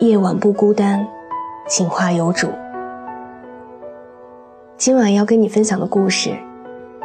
夜晚不孤单，情话有主。今晚要跟你分享的故事，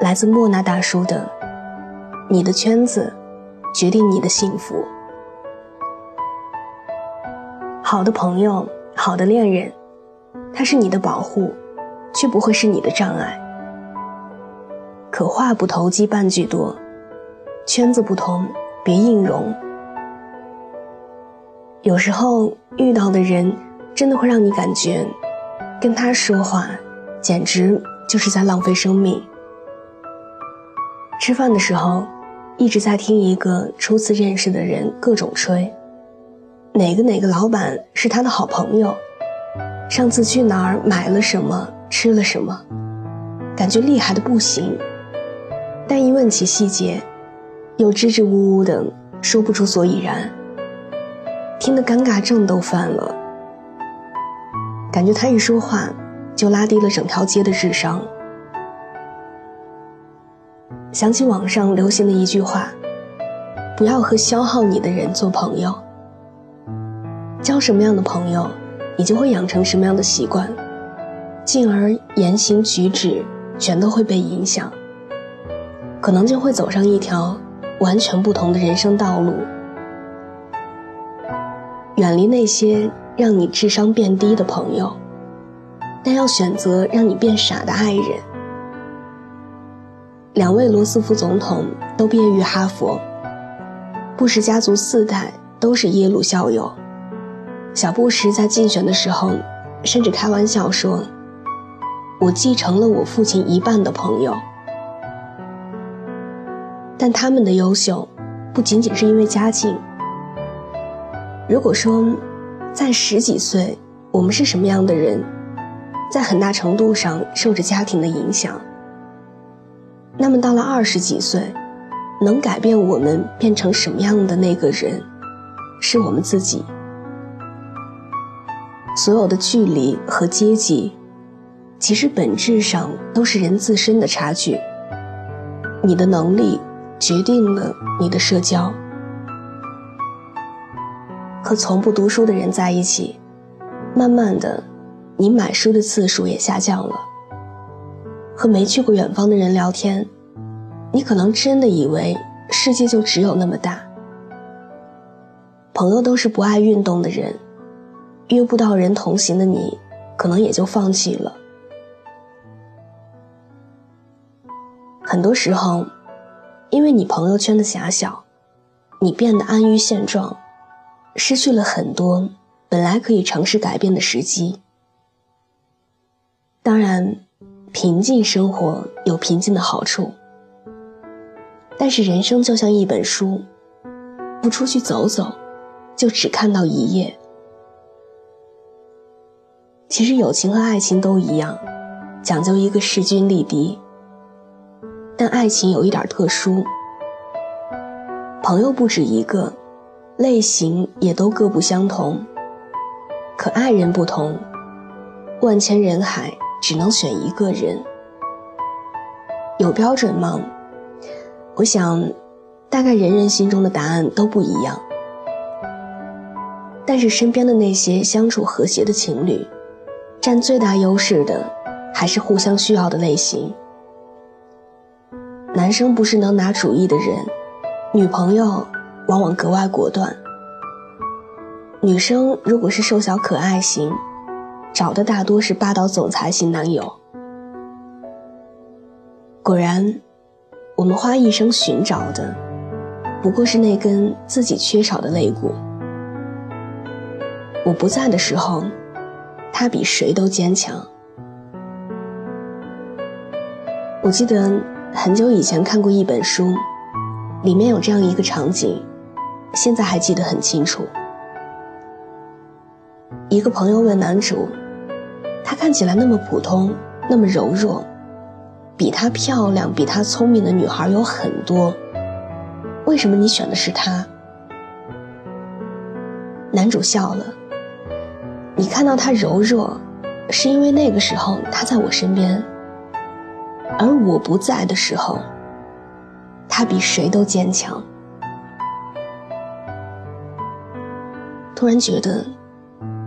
来自莫那大叔的《你的圈子决定你的幸福》。好的朋友，好的恋人，他是你的保护，却不会是你的障碍。可话不投机半句多，圈子不同，别硬融。有时候遇到的人，真的会让你感觉，跟他说话，简直就是在浪费生命。吃饭的时候，一直在听一个初次认识的人各种吹，哪个哪个老板是他的好朋友，上次去哪儿买了什么，吃了什么，感觉厉害的不行。但一问起细节，又支支吾吾的说不出所以然。听得尴尬症都犯了，感觉他一说话就拉低了整条街的智商。想起网上流行的一句话：“不要和消耗你的人做朋友。”交什么样的朋友，你就会养成什么样的习惯，进而言行举止全都会被影响，可能就会走上一条完全不同的人生道路。远离那些让你智商变低的朋友，但要选择让你变傻的爱人。两位罗斯福总统都毕业于哈佛，布什家族四代都是耶鲁校友。小布什在竞选的时候，甚至开玩笑说：“我继承了我父亲一半的朋友。”但他们的优秀，不仅仅是因为家境。如果说，在十几岁，我们是什么样的人，在很大程度上受着家庭的影响。那么到了二十几岁，能改变我们变成什么样的那个人，是我们自己。所有的距离和阶级，其实本质上都是人自身的差距。你的能力决定了你的社交。和从不读书的人在一起，慢慢的，你买书的次数也下降了。和没去过远方的人聊天，你可能真的以为世界就只有那么大。朋友都是不爱运动的人，约不到人同行的你，可能也就放弃了。很多时候，因为你朋友圈的狭小，你变得安于现状。失去了很多本来可以尝试改变的时机。当然，平静生活有平静的好处，但是人生就像一本书，不出去走走，就只看到一页。其实友情和爱情都一样，讲究一个势均力敌。但爱情有一点特殊，朋友不止一个。类型也都各不相同，可爱人不同，万千人海只能选一个人，有标准吗？我想，大概人人心中的答案都不一样。但是身边的那些相处和谐的情侣，占最大优势的，还是互相需要的类型。男生不是能拿主意的人，女朋友。往往格外果断。女生如果是瘦小可爱型，找的大多是霸道总裁型男友。果然，我们花一生寻找的，不过是那根自己缺少的肋骨。我不在的时候，他比谁都坚强。我记得很久以前看过一本书，里面有这样一个场景。现在还记得很清楚。一个朋友问男主：“他看起来那么普通，那么柔弱，比她漂亮、比她聪明的女孩有很多，为什么你选的是她？”男主笑了：“你看到她柔弱，是因为那个时候她在我身边，而我不在的时候，她比谁都坚强。”突然觉得。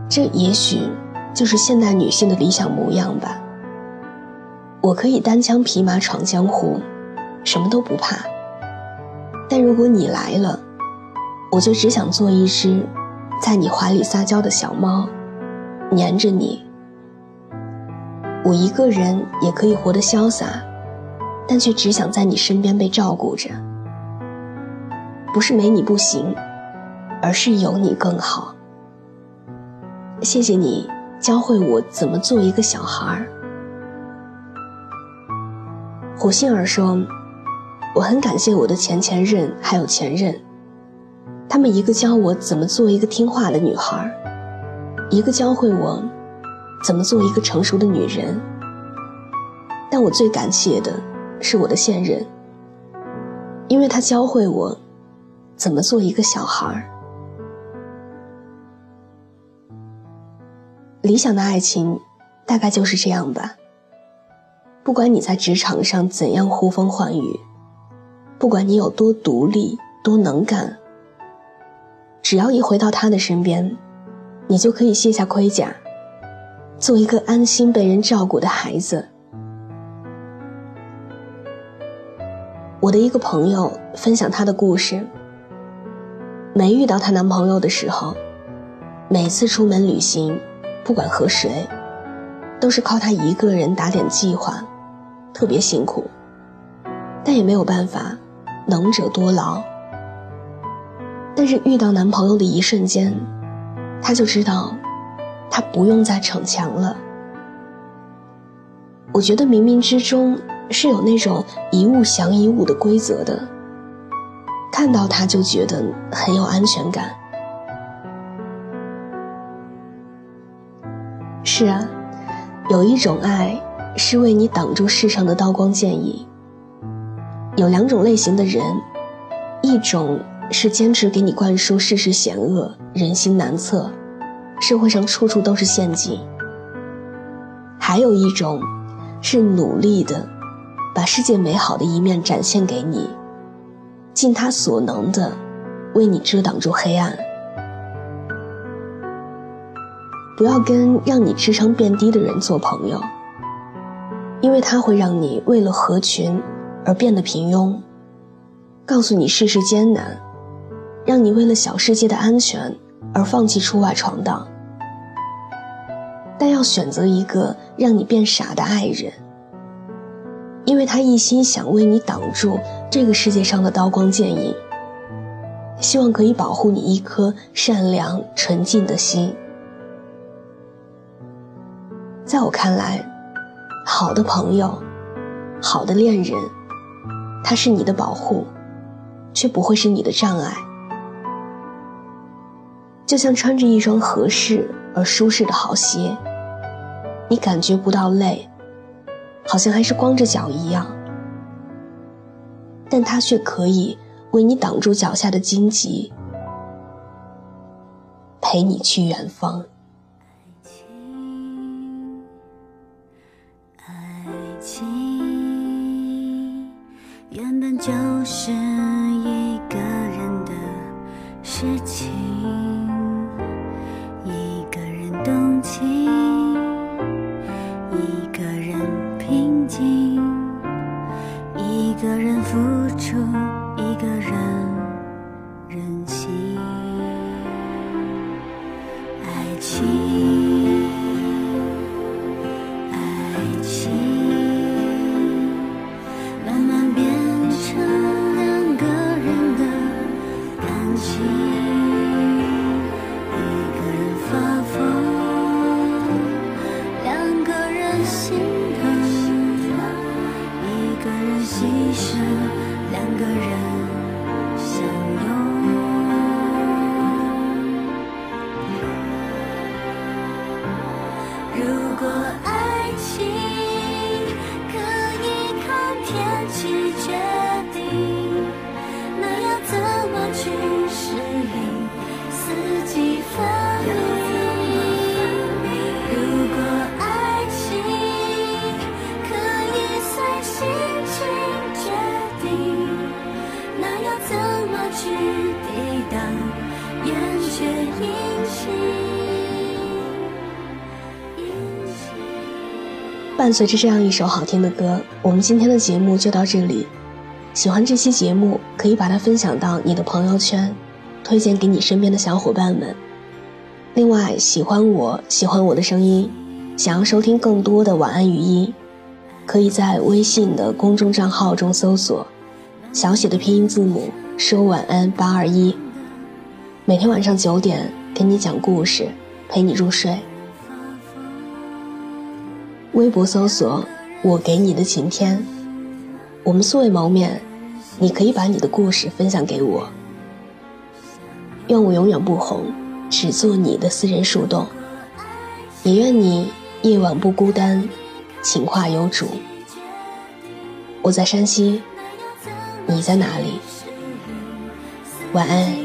这也许就是现代女性的理想模样吧。我可以单枪匹马闯江湖，什么都不怕。但如果你来了，我就只想做一只在你怀里撒娇的小猫，粘着你。我一个人也可以活得潇洒，但却只想在你身边被照顾着。不是没你不行，而是有你更好。谢谢你教会我怎么做一个小孩儿。胡杏儿说：“我很感谢我的前前任还有前任，他们一个教我怎么做一个听话的女孩，一个教会我怎么做一个成熟的女人。但我最感谢的是我的现任，因为他教会我怎么做一个小孩儿理想的爱情，大概就是这样吧。不管你在职场上怎样呼风唤雨，不管你有多独立、多能干，只要一回到他的身边，你就可以卸下盔甲，做一个安心被人照顾的孩子。我的一个朋友分享她的故事：没遇到她男朋友的时候，每次出门旅行。不管和谁，都是靠他一个人打点计划，特别辛苦，但也没有办法，能者多劳。但是遇到男朋友的一瞬间，她就知道，她不用再逞强了。我觉得冥冥之中是有那种一物降一物的规则的，看到他就觉得很有安全感。是啊，有一种爱是为你挡住世上的刀光剑影。有两种类型的人，一种是坚持给你灌输世事险恶、人心难测，社会上处处都是陷阱；还有一种是努力的，把世界美好的一面展现给你，尽他所能的为你遮挡住黑暗。不要跟让你智商变低的人做朋友，因为他会让你为了合群而变得平庸，告诉你世事艰难，让你为了小世界的安全而放弃出外闯荡。但要选择一个让你变傻的爱人，因为他一心想为你挡住这个世界上的刀光剑影，希望可以保护你一颗善良纯净的心。在我看来，好的朋友，好的恋人，他是你的保护，却不会是你的障碍。就像穿着一双合适而舒适的好鞋，你感觉不到累，好像还是光着脚一样，但它却可以为你挡住脚下的荆棘，陪你去远方。不是一个人的事情，一个人动情，一个人平静，一个人付出，伴随着这样一首好听的歌，我们今天的节目就到这里。喜欢这期节目，可以把它分享到你的朋友圈，推荐给你身边的小伙伴们。另外，喜欢我喜欢我的声音，想要收听更多的晚安语音，可以在微信的公众账号中搜索小写的拼音字母说晚安八二一，每天晚上九点给你讲故事，陪你入睡。微博搜索“我给你的晴天”，我们素未谋面，你可以把你的故事分享给我。愿我永远不红，只做你的私人树洞。也愿你夜晚不孤单，情话有主。我在山西，你在哪里？晚安。